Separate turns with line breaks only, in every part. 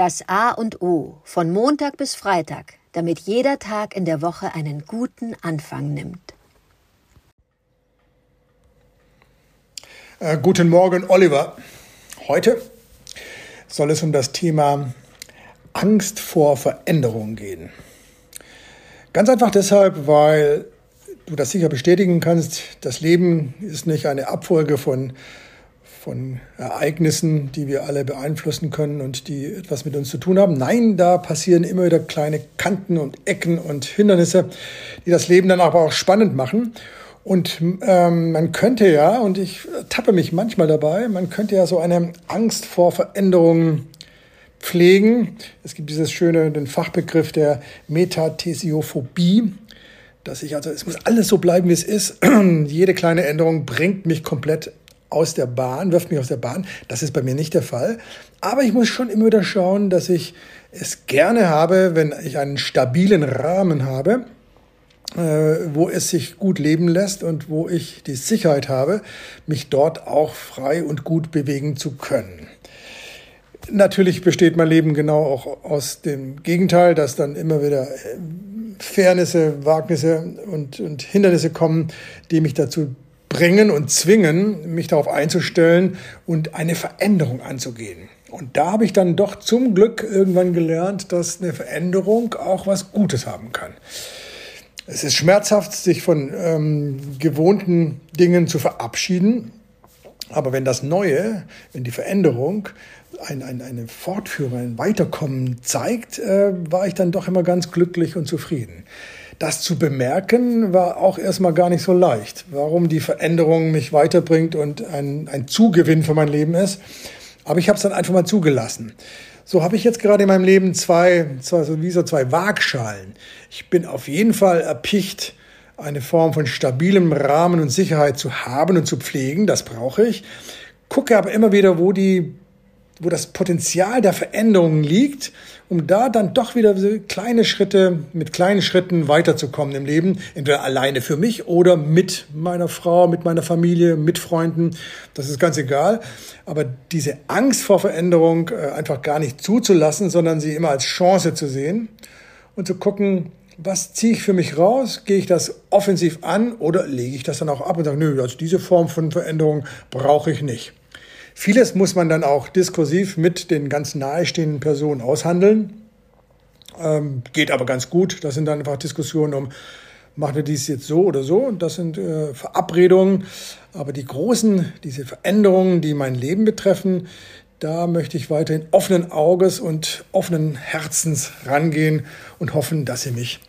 Das A und O von Montag bis Freitag, damit jeder Tag in der Woche einen guten Anfang nimmt.
Äh, guten Morgen, Oliver. Heute soll es um das Thema Angst vor Veränderung gehen. Ganz einfach deshalb, weil du das sicher bestätigen kannst, das Leben ist nicht eine Abfolge von von Ereignissen, die wir alle beeinflussen können und die etwas mit uns zu tun haben. Nein, da passieren immer wieder kleine Kanten und Ecken und Hindernisse, die das Leben dann aber auch spannend machen. Und ähm, man könnte ja, und ich tappe mich manchmal dabei, man könnte ja so eine Angst vor Veränderungen pflegen. Es gibt dieses schöne, den Fachbegriff der Metathesiophobie, dass ich also, es muss alles so bleiben, wie es ist. Jede kleine Änderung bringt mich komplett aus der Bahn, wirft mich aus der Bahn. Das ist bei mir nicht der Fall. Aber ich muss schon immer wieder schauen, dass ich es gerne habe, wenn ich einen stabilen Rahmen habe, äh, wo es sich gut leben lässt und wo ich die Sicherheit habe, mich dort auch frei und gut bewegen zu können. Natürlich besteht mein Leben genau auch aus dem Gegenteil, dass dann immer wieder äh, Fairnisse, Wagnisse und, und Hindernisse kommen, die mich dazu bringen und zwingen, mich darauf einzustellen und eine Veränderung anzugehen. Und da habe ich dann doch zum Glück irgendwann gelernt, dass eine Veränderung auch was Gutes haben kann. Es ist schmerzhaft, sich von ähm, gewohnten Dingen zu verabschieden. Aber wenn das Neue, wenn die Veränderung ein, ein, eine Fortführung, ein Weiterkommen zeigt, äh, war ich dann doch immer ganz glücklich und zufrieden. Das zu bemerken war auch erstmal gar nicht so leicht. Warum die Veränderung mich weiterbringt und ein, ein Zugewinn für mein Leben ist. Aber ich habe es dann einfach mal zugelassen. So habe ich jetzt gerade in meinem Leben zwei, zwei so wie so zwei Waagschalen. Ich bin auf jeden Fall erpicht, eine Form von stabilem Rahmen und Sicherheit zu haben und zu pflegen. Das brauche ich. Gucke aber immer wieder, wo die wo das Potenzial der Veränderungen liegt, um da dann doch wieder kleine Schritte, mit kleinen Schritten weiterzukommen im Leben, entweder alleine für mich oder mit meiner Frau, mit meiner Familie, mit Freunden. Das ist ganz egal. Aber diese Angst vor Veränderung äh, einfach gar nicht zuzulassen, sondern sie immer als Chance zu sehen und zu gucken, was ziehe ich für mich raus? Gehe ich das offensiv an oder lege ich das dann auch ab und sage, nö, also diese Form von Veränderung brauche ich nicht. Vieles muss man dann auch diskursiv mit den ganz nahestehenden Personen aushandeln. Ähm, geht aber ganz gut. Das sind dann einfach Diskussionen um, machen wir dies jetzt so oder so. Und das sind äh, Verabredungen. Aber die großen, diese Veränderungen, die mein Leben betreffen, da möchte ich weiterhin offenen Auges und offenen Herzens rangehen und hoffen, dass sie mich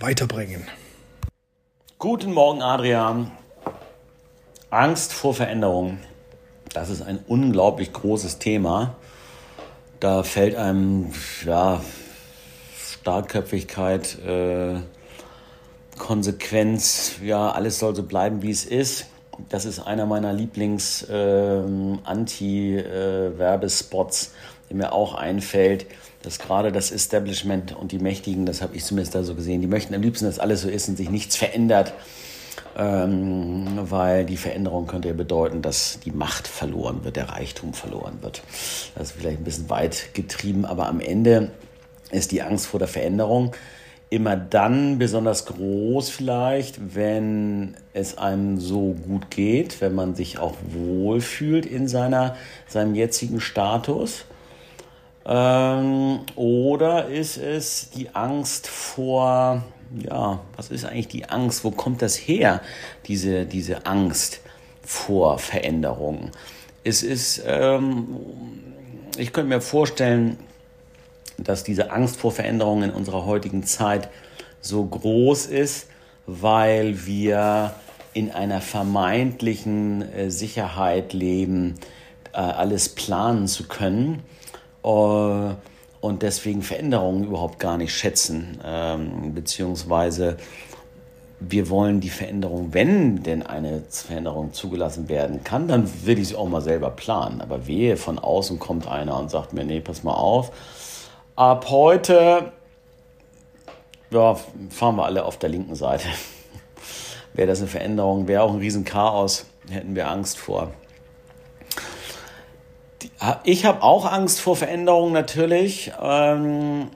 weiterbringen.
Guten Morgen, Adrian. Angst vor Veränderungen. Das ist ein unglaublich großes Thema. Da fällt einem ja, Starkköpfigkeit, äh, Konsequenz, ja, alles soll so bleiben, wie es ist. Das ist einer meiner Lieblings-Anti-Werbespots, ähm, äh, der mir auch einfällt, dass gerade das Establishment und die Mächtigen, das habe ich zumindest da so gesehen, die möchten am liebsten, dass alles so ist und sich nichts verändert ähm, weil die Veränderung könnte ja bedeuten, dass die Macht verloren wird, der Reichtum verloren wird. Das ist vielleicht ein bisschen weit getrieben, aber am Ende ist die Angst vor der Veränderung immer dann besonders groß vielleicht, wenn es einem so gut geht, wenn man sich auch wohlfühlt in seiner, seinem jetzigen Status. Ähm, oder ist es die Angst vor ja, was ist eigentlich die Angst? Wo kommt das her, diese, diese Angst vor Veränderungen? Es ist, ähm, ich könnte mir vorstellen, dass diese Angst vor Veränderungen in unserer heutigen Zeit so groß ist, weil wir in einer vermeintlichen äh, Sicherheit leben, äh, alles planen zu können. Äh, und deswegen Veränderungen überhaupt gar nicht schätzen, ähm, beziehungsweise wir wollen die Veränderung, wenn denn eine Veränderung zugelassen werden kann, dann will ich sie auch mal selber planen. Aber wehe, von außen kommt einer und sagt mir, nee, pass mal auf, ab heute ja, fahren wir alle auf der linken Seite. wäre das eine Veränderung, wäre auch ein Riesenchaos, hätten wir Angst vor. Ich habe auch Angst vor Veränderungen natürlich ähm,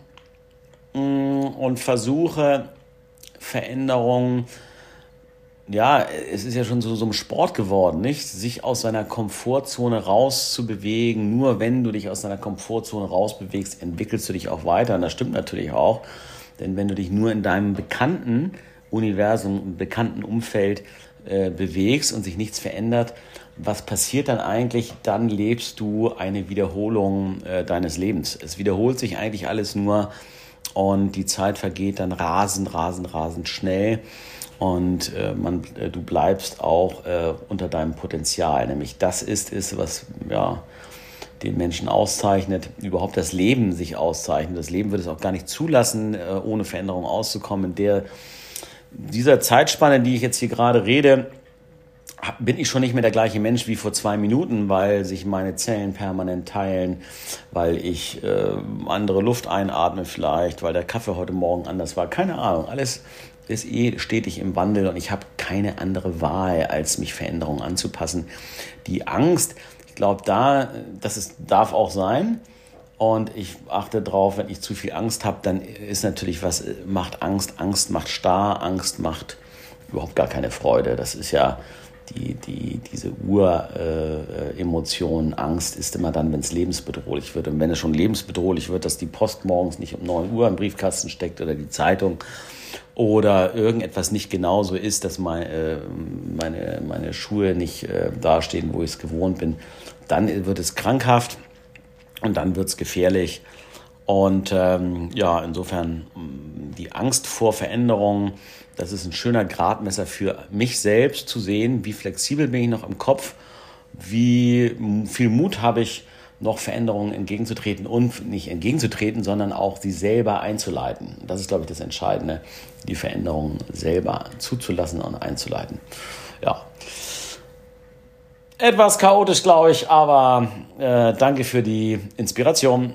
mm, und versuche Veränderungen ja, es ist ja schon so, so ein Sport geworden, nicht? Sich aus seiner Komfortzone rauszubewegen. Nur wenn du dich aus deiner Komfortzone rausbewegst, entwickelst du dich auch weiter. Und das stimmt natürlich auch. Denn wenn du dich nur in deinem bekannten Universum, bekannten Umfeld äh, bewegst und sich nichts verändert, was passiert dann eigentlich? Dann lebst du eine Wiederholung äh, deines Lebens. Es wiederholt sich eigentlich alles nur und die Zeit vergeht dann rasend, rasend, rasend schnell und äh, man, äh, du bleibst auch äh, unter deinem Potenzial. Nämlich das ist es, was ja, den Menschen auszeichnet, überhaupt das Leben sich auszeichnet. Das Leben wird es auch gar nicht zulassen, äh, ohne Veränderung auszukommen. In der, dieser Zeitspanne, die ich jetzt hier gerade rede, bin ich schon nicht mehr der gleiche Mensch wie vor zwei Minuten, weil sich meine Zellen permanent teilen, weil ich äh, andere Luft einatme vielleicht, weil der Kaffee heute Morgen anders war. Keine Ahnung. Alles ist eh stetig im Wandel und ich habe keine andere Wahl, als mich Veränderungen anzupassen. Die Angst, ich glaube, da, das ist, darf auch sein. Und ich achte drauf, wenn ich zu viel Angst habe, dann ist natürlich was macht Angst. Angst macht starr, Angst macht überhaupt gar keine Freude. Das ist ja die, die, diese Uremotion, äh, Angst ist immer dann, wenn es lebensbedrohlich wird. Und wenn es schon lebensbedrohlich wird, dass die Post morgens nicht um 9 Uhr im Briefkasten steckt oder die Zeitung, oder irgendetwas nicht genauso ist, dass meine, äh, meine, meine Schuhe nicht äh, dastehen, wo ich es gewohnt bin, dann wird es krankhaft und dann wird es gefährlich. Und ähm, ja, insofern die Angst vor Veränderungen, das ist ein schöner Gradmesser für mich selbst zu sehen, wie flexibel bin ich noch im Kopf, wie viel Mut habe ich, noch Veränderungen entgegenzutreten und nicht entgegenzutreten, sondern auch sie selber einzuleiten. Das ist, glaube ich, das Entscheidende, die Veränderungen selber zuzulassen und einzuleiten. Ja. Etwas chaotisch, glaube ich, aber äh, danke für die Inspiration.